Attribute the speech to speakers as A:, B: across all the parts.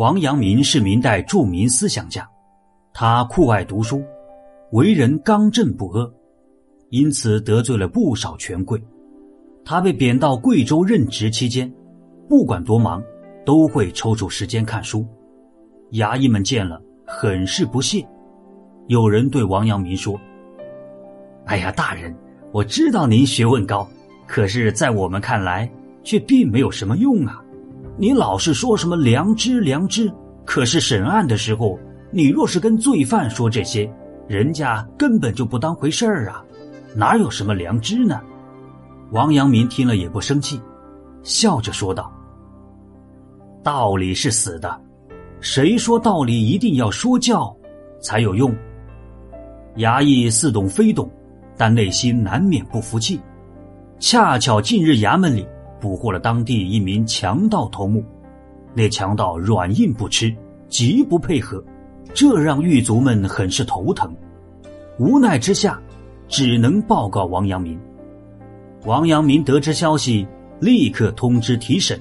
A: 王阳明是明代著名思想家，他酷爱读书，为人刚正不阿，因此得罪了不少权贵。他被贬到贵州任职期间，不管多忙，都会抽出时间看书。衙役们见了，很是不屑。有人对王阳明说：“哎呀，大人，我知道您学问高，可是，在我们看来，却并没有什么用啊。你老是说什么良知，良知，可是审案的时候，你若是跟罪犯说这些，人家根本就不当回事儿啊，哪有什么良知呢？”王阳明听了也不生气，笑着说道：“道理是死的，谁说道理一定要说教才有用？”衙役似懂非懂，但内心难免不服气。恰巧近日衙门里捕获了当地一名强盗头目，那强盗软硬不吃，极不配合，这让狱卒们很是头疼。无奈之下，只能报告王阳明。王阳明得知消息，立刻通知提审。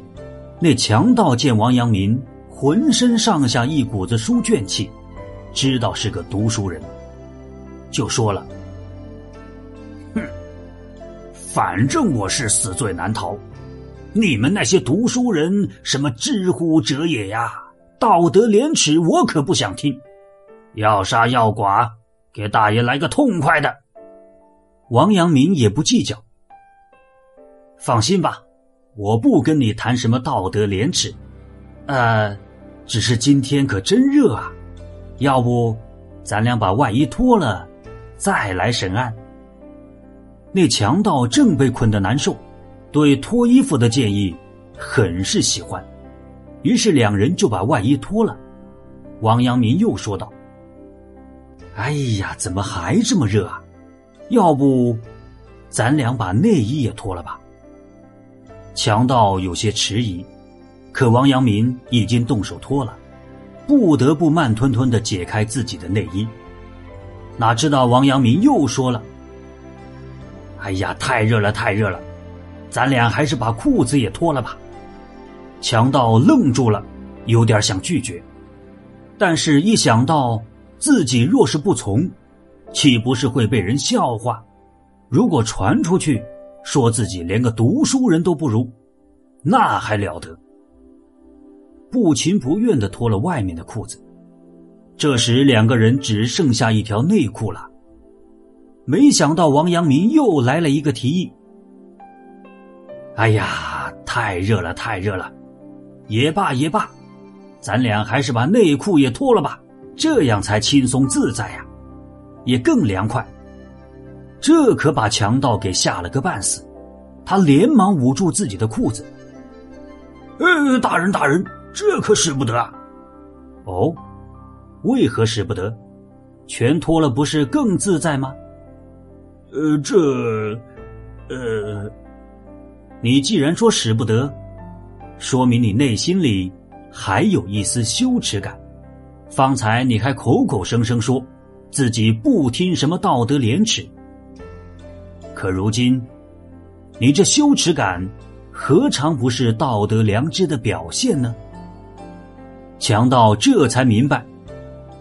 A: 那强盗见王阳明浑身上下一股子书卷气，知道是个读书人，就说了：“哼，反正我是死罪难逃，你们那些读书人什么知乎者也呀，道德廉耻我可不想听。要杀要剐，给大爷来个痛快的。”王阳明也不计较。放心吧，我不跟你谈什么道德廉耻，呃，只是今天可真热啊，要不咱俩把外衣脱了，再来审案。那强盗正被捆得难受，对脱衣服的建议很是喜欢，于是两人就把外衣脱了。王阳明又说道：“哎呀，怎么还这么热啊？要不咱俩把内衣也脱了吧？”强盗有些迟疑，可王阳明已经动手脱了，不得不慢吞吞的解开自己的内衣。哪知道王阳明又说了：“哎呀，太热了，太热了，咱俩还是把裤子也脱了吧。”强盗愣住了，有点想拒绝，但是一想到自己若是不从，岂不是会被人笑话？如果传出去……说自己连个读书人都不如，那还了得？不情不愿的脱了外面的裤子。这时两个人只剩下一条内裤了。没想到王阳明又来了一个提议：“哎呀，太热了，太热了！也罢也罢，咱俩还是把内裤也脱了吧，这样才轻松自在呀，也更凉快。”这可把强盗给吓了个半死，他连忙捂住自己的裤子。呃，大人大人，这可使不得啊！哦，为何使不得？全脱了不是更自在吗？呃，这，呃，你既然说使不得，说明你内心里还有一丝羞耻感。方才你还口口声声说自己不听什么道德廉耻。可如今，你这羞耻感，何尝不是道德良知的表现呢？强盗这才明白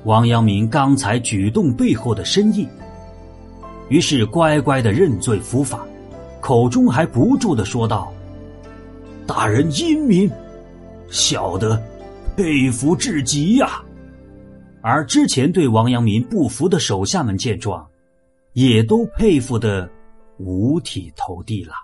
A: 王阳明刚才举动背后的深意，于是乖乖的认罪伏法，口中还不住的说道：“大人英明，小的佩服至极呀！”而之前对王阳明不服的手下们见状，也都佩服的。五体投地了。